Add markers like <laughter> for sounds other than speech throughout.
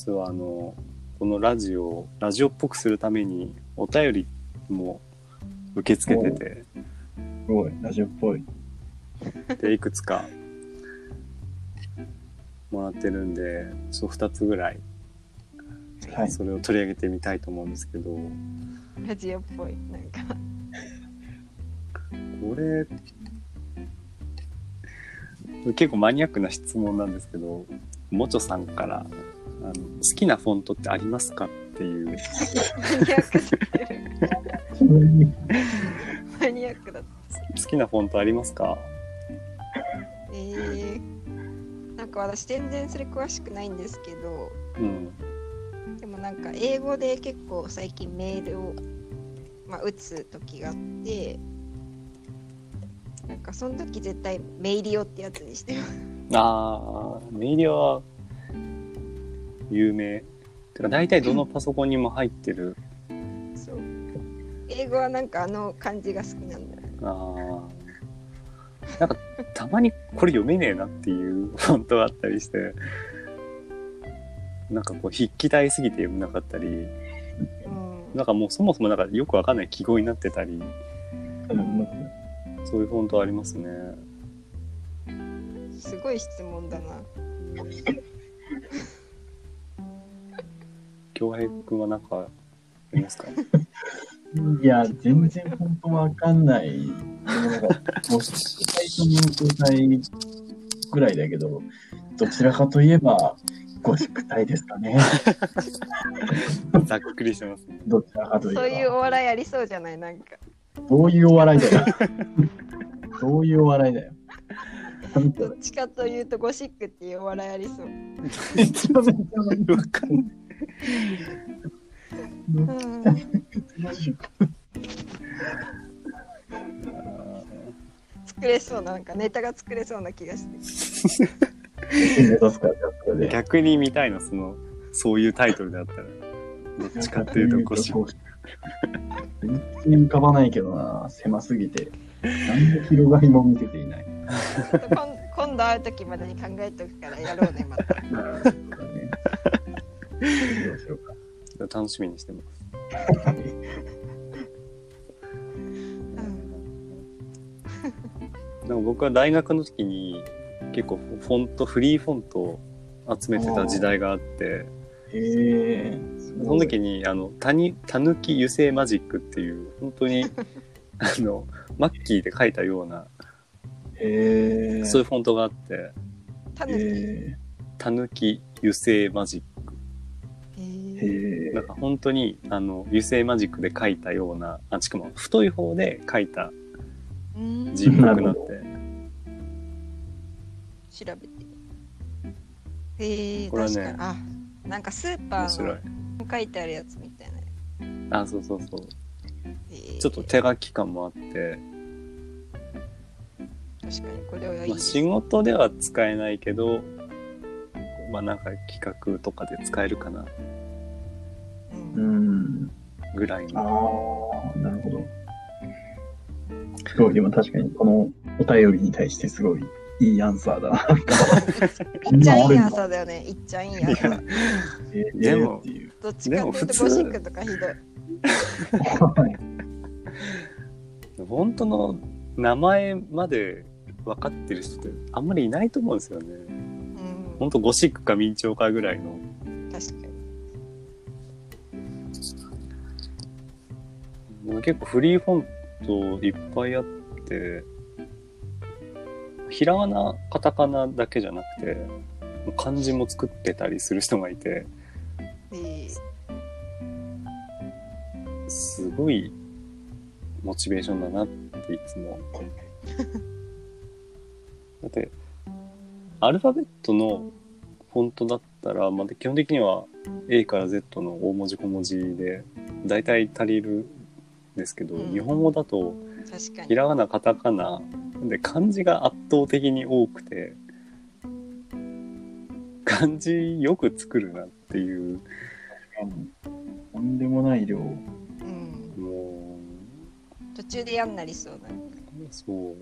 実はあのこのラジオをラジオっぽくするためにお便りも受け付けてて。すごい、ラジオっぽい。でいくつかもらってるんでそう2つぐらい。はい。それを取り上げてみたいと思うんですけど。ラジオっぽい。なんか。これ結構マニアックな質問なんですけどもちょさんからあの「好きなフォントってありますか?」っていう。マニアックだった。好きなフォントありますか？えー、なんか私全然それ詳しくないんですけどうん。でもなんか英語で結構最近メールを、まあ、打つ時があってなんかその時絶対メイリオってやつにしてます。ああメイリは有名。てか大体どのパソコンにも入ってる。そう。英語はなんかあの感じが好きなんだよあー。なんかたまにこれ読めねえなっていう <laughs> フォントがあったりして。なんかこう筆記体すぎて読めなかったり。うん。なんかもうそもそもなんかよくわかんない記号になってたり。うん。そういうフォントありますね。すごい質問だな京平くんはなんかありますか？<laughs> いや、全然本当わかんない。でもなんか、もう、最初の状態ぐらいだけど、どちらかといえば、ゴシック体ですかね。<laughs> ざっくりしてますねどちらかといえば。そういうお笑いありそうじゃない？なんかどういうお笑いだよ。どういうお笑いだよ。どっちかというとゴシックっていうお笑いありそうめちゃめちゃわかんないうん。作れそうななん。かネタが作れそうな気がして。逆に見たいのそのそういうタイトルであったらどっちかっていうとゴシック全然浮かばないけどな、狭すぎて。何の広がりも見せていない。今今度会う時までに考えておくからやろうねまたどうしようか。楽しみにしてますうんでも僕は大学の時に結構フォントフリーフォントを集めてた時代があって。その時にあのたにたぬき油性マジックっていう本当に <laughs> あのマッキーで書いたような。そういうフォントがあってタヌキへたぬき油性マジッーへえなんか本当にあの油性マジックで書いたようなあしかも太い方で書いたうん。字っぽくなって。調べて。へえこれはねあなんかスーパーの書いてあるやつみたいな。あそうそうそう。へーちょっと手書き感もあって、確かにこれはいいまあ、仕事では使えないけどまあなんか企画とかで使えるかなうんうん。ぐらいあのあ、なるほど。すごい、でも確かにこのお便りに対してすごいいいアンサーだな。<laughs> いっちゃんいい朝だよねいっちゃんいい朝いやえーでも。どっちかっていうとゴシックとかひどい本当の名前まで分かってる人ってあんまりいないと思うんですよねうん本当ゴシックか明朝かぐらいの確かに結構フリーフォントいっぱいあってひらがなカタカナだけじゃなくて漢字も作ってたりする人がいてえー。すごいモチベーションだなっていつも。<laughs> だってアルファベットのフォントだったら、まあ、基本的には A から Z の大文字小文字で大体足りるんですけど、うん。日本語だと確かに。ひらがなカタカナで漢字が圧倒的に多くて漢字よく作るなっていう。とんでもない量。うん。も途中で嫌になりそうなうそう。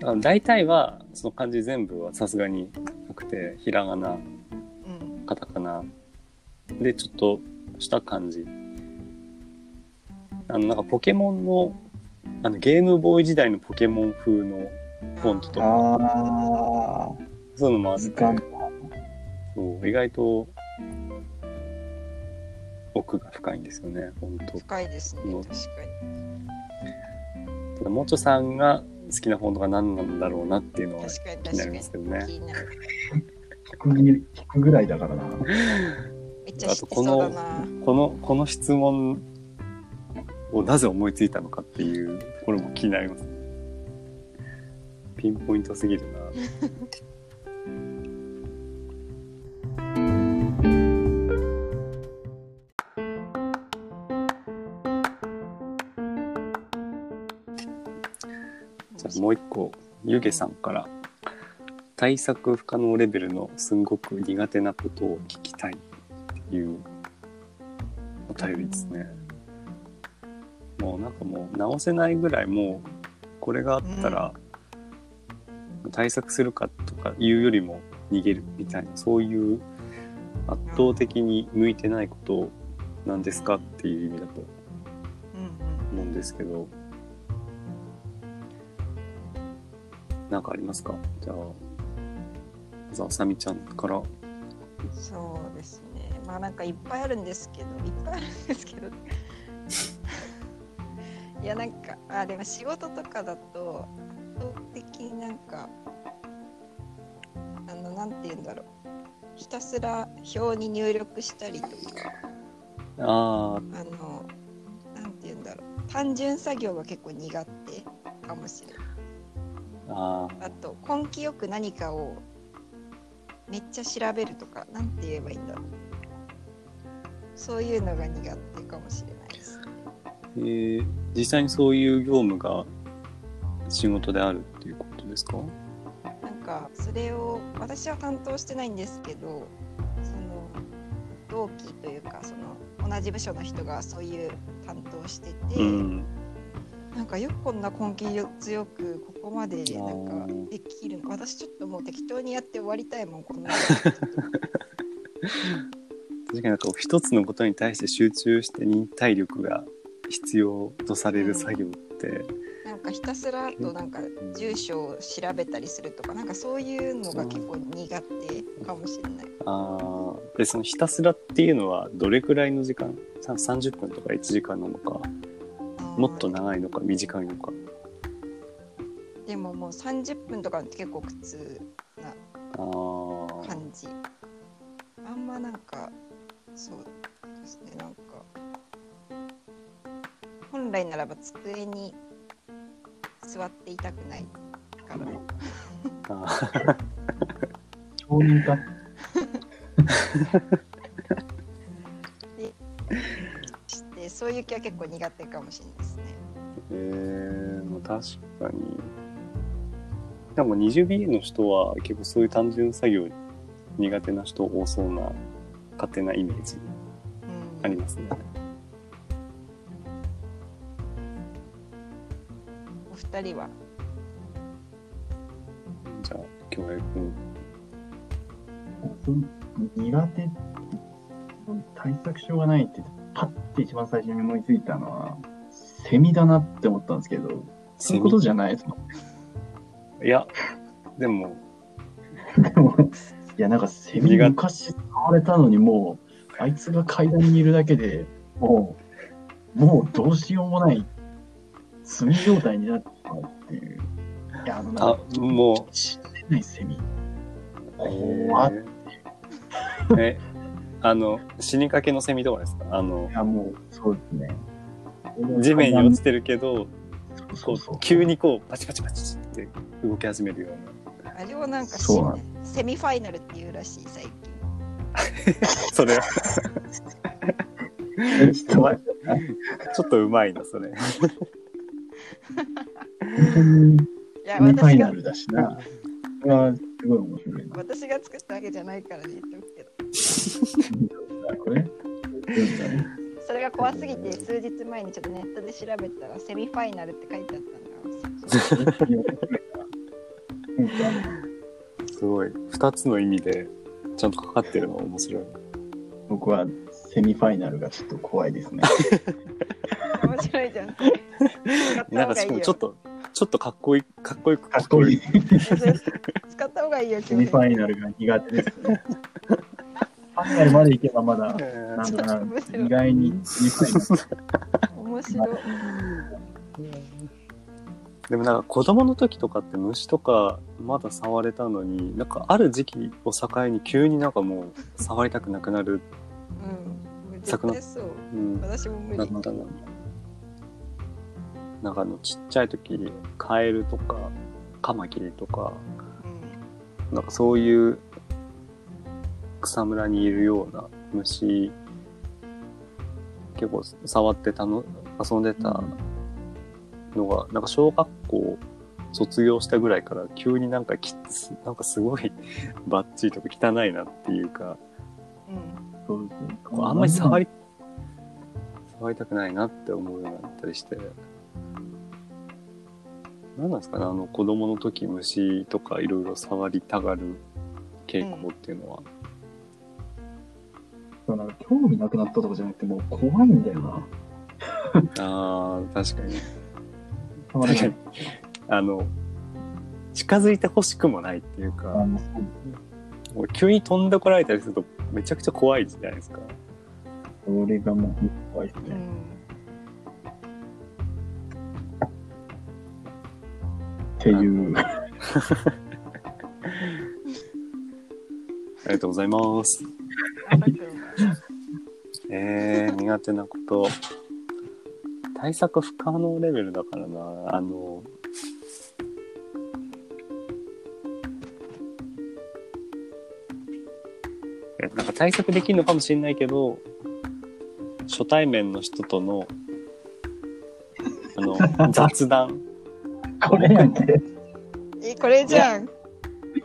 だから大体はその漢字全部はさすがになくてひらがなうん。カタカナ。でちょっとした感じ。あの、なんかポケモンの、あのゲームボーイ時代のポケモン風のフォントとか、ああ、そういうのもあって、そう意外と奥が深いんですよね、本当深いですねうん確かに。ただ、もちょさんが好きなフォントが何なんだろうなっていうのは確かに気になりますけどね。聞くぎ聞くぐらいだからな。めっちゃ知ってそうだな。この、この質問をなぜ思いついたのかっていうところも気になります。ピンポイントすぎるな。じゃあもう一個、ゆげさんから、対策不可能レベルのすんごく苦手なことを聞きたいっていうお便りですね。もうなんかもう直せないぐらいもうこれがあったら対策するかとかいうよりも逃げるみたいなそういう圧倒的に向いてないことなんですかっていう意味だとうん思うんですけど。なんかありますか？じゃあまずあさみちゃんから。うんそうですね。まあなんかいっぱいあるんですけどいっぱいあるんですけどいやなんかあでも仕事とかだと圧倒的になんかあのなんて言うんだろう。ひたすら表に入力したりとか。ああのなんて言うんだろう。単純作業が結構苦手かもしれない。あああと根気よく何かをめっちゃ調べるとかなんて言えばいいんだろう。そういうのが苦手かもしれないですえー実際にそういう業務が仕事であるっていうことですか？なんかそれを私は担当してないんですけどその同期というかその同じ部署の人がそういう担当してて、うん。なんかよくこんな根気強くここまでなんかできるの私ちょっともう適当にやって終わりたいもんこんなの <laughs> 確かになんか一つのことに対して集中して忍耐力が必要とされる作業って、なんかひたすらとなんか住所を調べたりするとかなんかそういうのが結構苦手かもしれない。ああでそのひたすらっていうのはどれくらいの時間？さ30分とか1時間なのか？もっと長いのか短いのか？でももう30分とかって結構苦痛な感じ。あんまなんかそうですねなんか本来ならば机に座っていたくないから。承認か。してそういう気は結構苦手かもしれないですね。えー、まあ確かにでも 20BA の人は結構そういう単純作業苦手な人多そうな勝手なイメージうんありますね。お二人は。じゃあ京平君苦手対策しようがないってパッて一番最初に思いついたのはセミだなって思ったんですけどそういうことじゃないですもんいやでもでもいやなんかセミ苦手昔使われたのにもうあいつが階段にいるだけでもうもうどうしようもない炭状態になってしまうっていう。いやあのなんあかも死んでないセミ。う怖っえあの死にかけのセミとかですか？あの。いやもうそうですね。地面に落ちてるけどそうそこうそう。う急にこうパチパチパチって動き始めるような。あれをなんかそうなのセミファイナルっていうらしい最近。<laughs> それ <laughs> ちょっと待って。<laughs> ちょっとうまいなそれ <laughs> いやセミファイナルだしな。これはすごい面白いな。私が作ったわけじゃないからね言っておくけど。<laughs> これそれが怖すぎて数日前にちょっとネットで調べたらセミファイナルって書いてあったんだ。<laughs> すごい2つの意味でちゃんとかかってるの面白い僕はセミファイナルがちょっと怖いですね。面白いじゃん。<laughs> なんか。しかもちょっと、ちょっとかっこいい、かっこよくかっこいい。使った方がいいよ、<laughs> セミファイナルが苦手ですね。ファイナルまで行けばまだ、えーなんとかな意外に。面白い。でもなんか子供の時とかって虫とかまだ触れたのに、なんかある時期を境に急になんかもう触りたくなくなる、うん。絶対そう。うん、私も無理。なったな。なんかあのちっちゃい時、カエルとかカマキリとか、うん。なんかそういう草むらにいるような虫、結構触ってたの、遊んでたのが、なんか小学校卒業したぐらいから急になんかきつ、なんかすごい <laughs> バッチリとか汚いなっていうか、うん。あんまり触り、触りたくないなって思うようになったりして。何なんですかねあの子供の時虫とかいろいろ触りたがる傾向っていうのは。そうなんか興味なくなったとかじゃなくて、もう怖いんだよな。ああ、確かに。確かに。あの、近づいてほしくもないっていうか、あのもう急に飛んでこられたりするとめちゃくちゃ怖いじゃないですか。それがもう怖いですね。っていう。ありがとうございます。えー、苦手なこと。対策不可能レベルだからな。あの、えなんか対策できるのかもしれないけど、初対面の人との、あの、<laughs> 雑談。これやけ。え、これじゃん。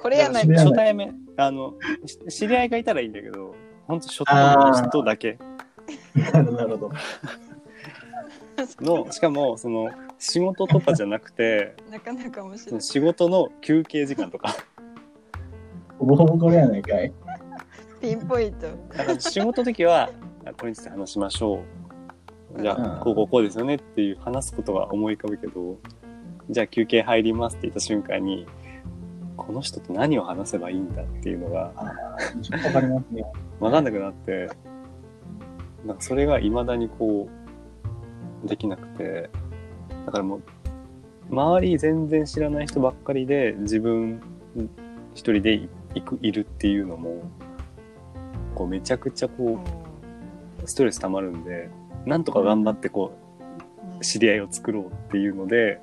これやないか。いや初対面、あの、し知り合いがいたらいいんだけど、本当初対面の人だけなるほど。の、しかも、その、仕事とかじゃなくて、なかなか面白い。仕事の休憩時間とか、ほぼほぼこれやないかい。ピンポイント。だから仕事の時は、あこれについて話しましょう。じゃあ、うんこうこうこうですよねっていう話すことが思い浮かぶけど、じゃあ休憩入りますって言った瞬間に、この人と何を話せばいいんだっていうのがわかりますね。分かんなくなって、なんかそれが未だにこう、できなくて、だからもう、周り全然知らない人ばっかりで自分一人でいくいるっていうのも、こうめちゃくちゃこう、ストレス溜まるんで、なんとか頑張ってこう、知り合いを作ろうっていうので、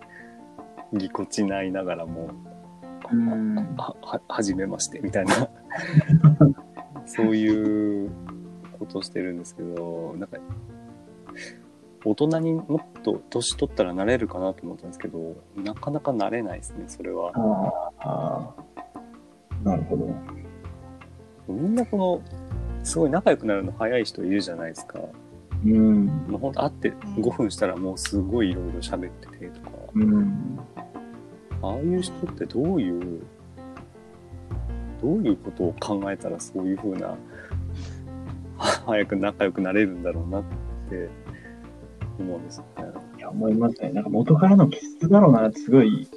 ぎこちないながらも、うん。は、は、はじめまして、みたいな、<laughs> そういうことをしてるんですけど、なんか、大人にもっと年取ったらなれるかなと思ったんですけど、なかなかなれないですね、それは。ああ。なるほど。みんなこの、すごい仲良くなるの早い人いるじゃないですか。うん。もうほんと会って5分したらもうすごいいろいろ喋っててとか、うん。ああいう人ってどういう、どういうことを考えたらそういう風な、は早く仲良くなれるんだろうなって思うんですよね。いや、思いますね。なんか元からの気質だろうなってすごい。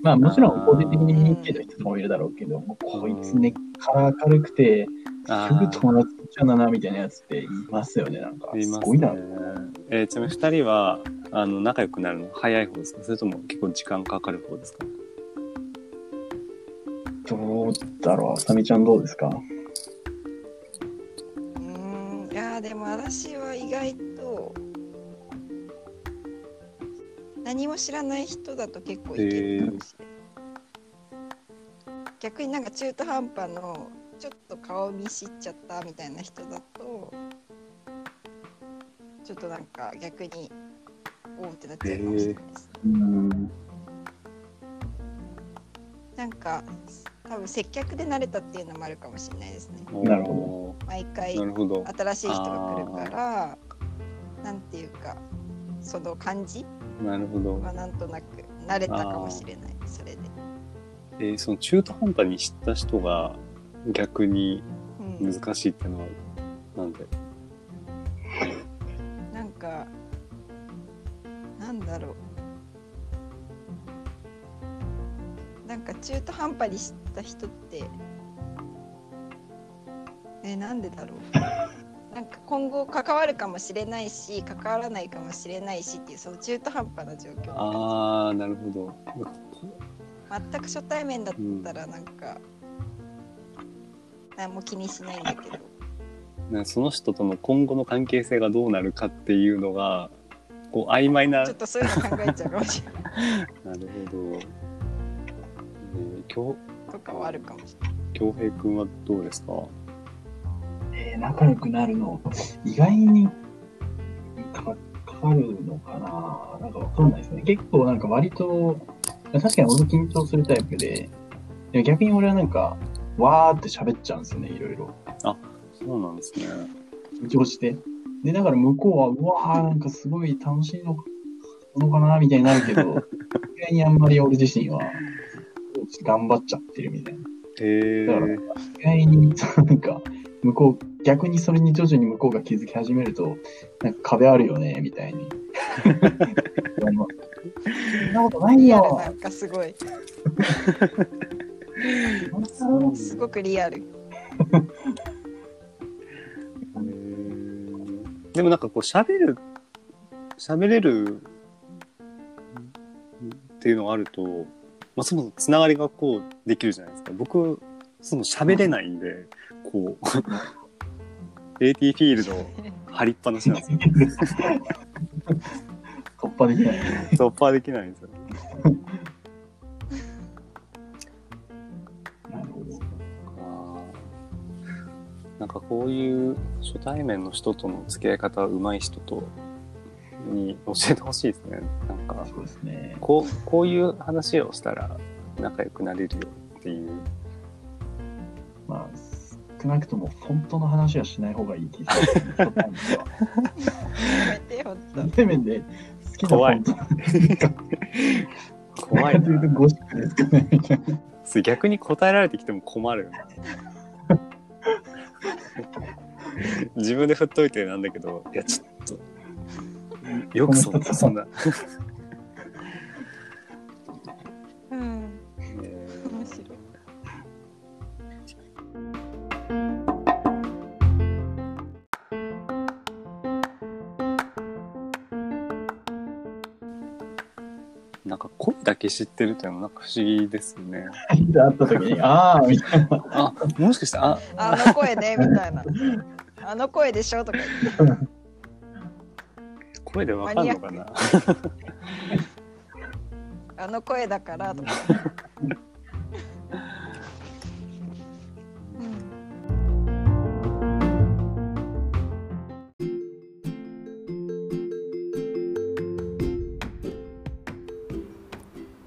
まあもちろん個人的に見に行ってる人もいるだろうけど、もうこいつ根っから明るくて、すあぐ友達ちゃうんだなみたいなやつっていますよね。なんか、いますすごいな。ね。えーちなみに二人は、あの、仲良くなるの？早い方ですか？それとも結構時間かかる方ですか？どうだろう。あさみちゃんどうですか？うーんいやーでも私は意外と何も知らない人だと結構いけるかもしれない。逆になんか中途半端のちょっと顔見知っちゃったみたいな人だとちょっとなんか逆におーってなっちゃうかもしれないです。うん。なんか多分接客で慣れたっていうのもあるかもしれないですね。なるほ毎回。新しい人が来るからなんていうかその感じなるほど。はなんとなく慣れたかもしれないそれで、えーその中途半端に知った人が逆にうん、難しいってのはなんで？なんかなんだろう。なんか中途半端にした人ってえなんでだろう。なんか今後関わるかもしれないし関わらないかもしれないしっていうその中途半端な状況。ああなるほど。全く初対面だったらなんか、何も気にしないんだけど。<laughs> ねその人との今後の関係性がどうなるかっていうのがこう曖昧な。ちょっとそういうの考えちゃうかもしれない。<laughs> なるほど、えー、京とかはあるかもしれない。京平くんはどうですか？えー仲良くなるの、意外にかかかるのかな？なんかわかんないですね。結構なんか割と、確かに俺も緊張するタイプで、でも逆に俺はなんか、わーって喋っちゃうんですよね、いろいろ。そうなんですね緊張して。で、だから向こうは、うわーなんかすごい楽しいののかなみたいになるけど、<laughs> 意外にあんまり俺自身は、頑張っちゃってるみたいな。へえだから意外に、なんか、向こう、逆にそれに徐々に向こうが気づき始めると、なんか壁あるよね、みたいに。<laughs> そんなことないよ。なんかすごい本 <laughs> すごくリアル。<laughs> でもなんかこう喋る喋れるっていうのがあると、まあ、そもそもつながりがこうできるじゃないですか。僕その喋れないんでこう <laughs> AT フィールド張りっぱなしなんですよ。突破できない。突破できないんですよなんかこういう初対面の人との付き合い方上手い人とに教えてほしいですね。なんかそうですね。こうこういう話をしたら仲良くなれるよっていう。まあ、少なくとも本当の話はしない方がいい気がする。初対面ではやめてほんと初対面で好きな怖い怖いというとなゴシップですかね、みたいな。それ逆に答えられてきても困る <laughs> 自分で振っといてなんだけどいやちょっと。よくそんな。そんな、うん。え面白い。ーなんか声だけ知ってるっていうのもなんか不思議ですよね。で <laughs> 会った時に、ああ、みたいな。あもしかしてああの声ねみたいな <laughs> あの声でしょ？とか言って。声でわかんのかな？あの声だからとか、うん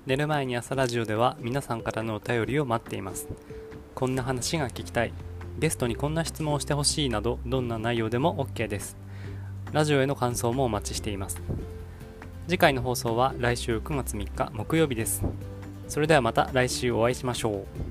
寝る前に朝ラジオでは皆さんからのお便りを待っています。こんな話が聞きたいゲストにこんな質問をしてほしいなどどんな内容でも OK です。ラジオへの感想もお待ちしています。次回の放送は来週9月3日木曜日です。それではまた来週お会いしましょう。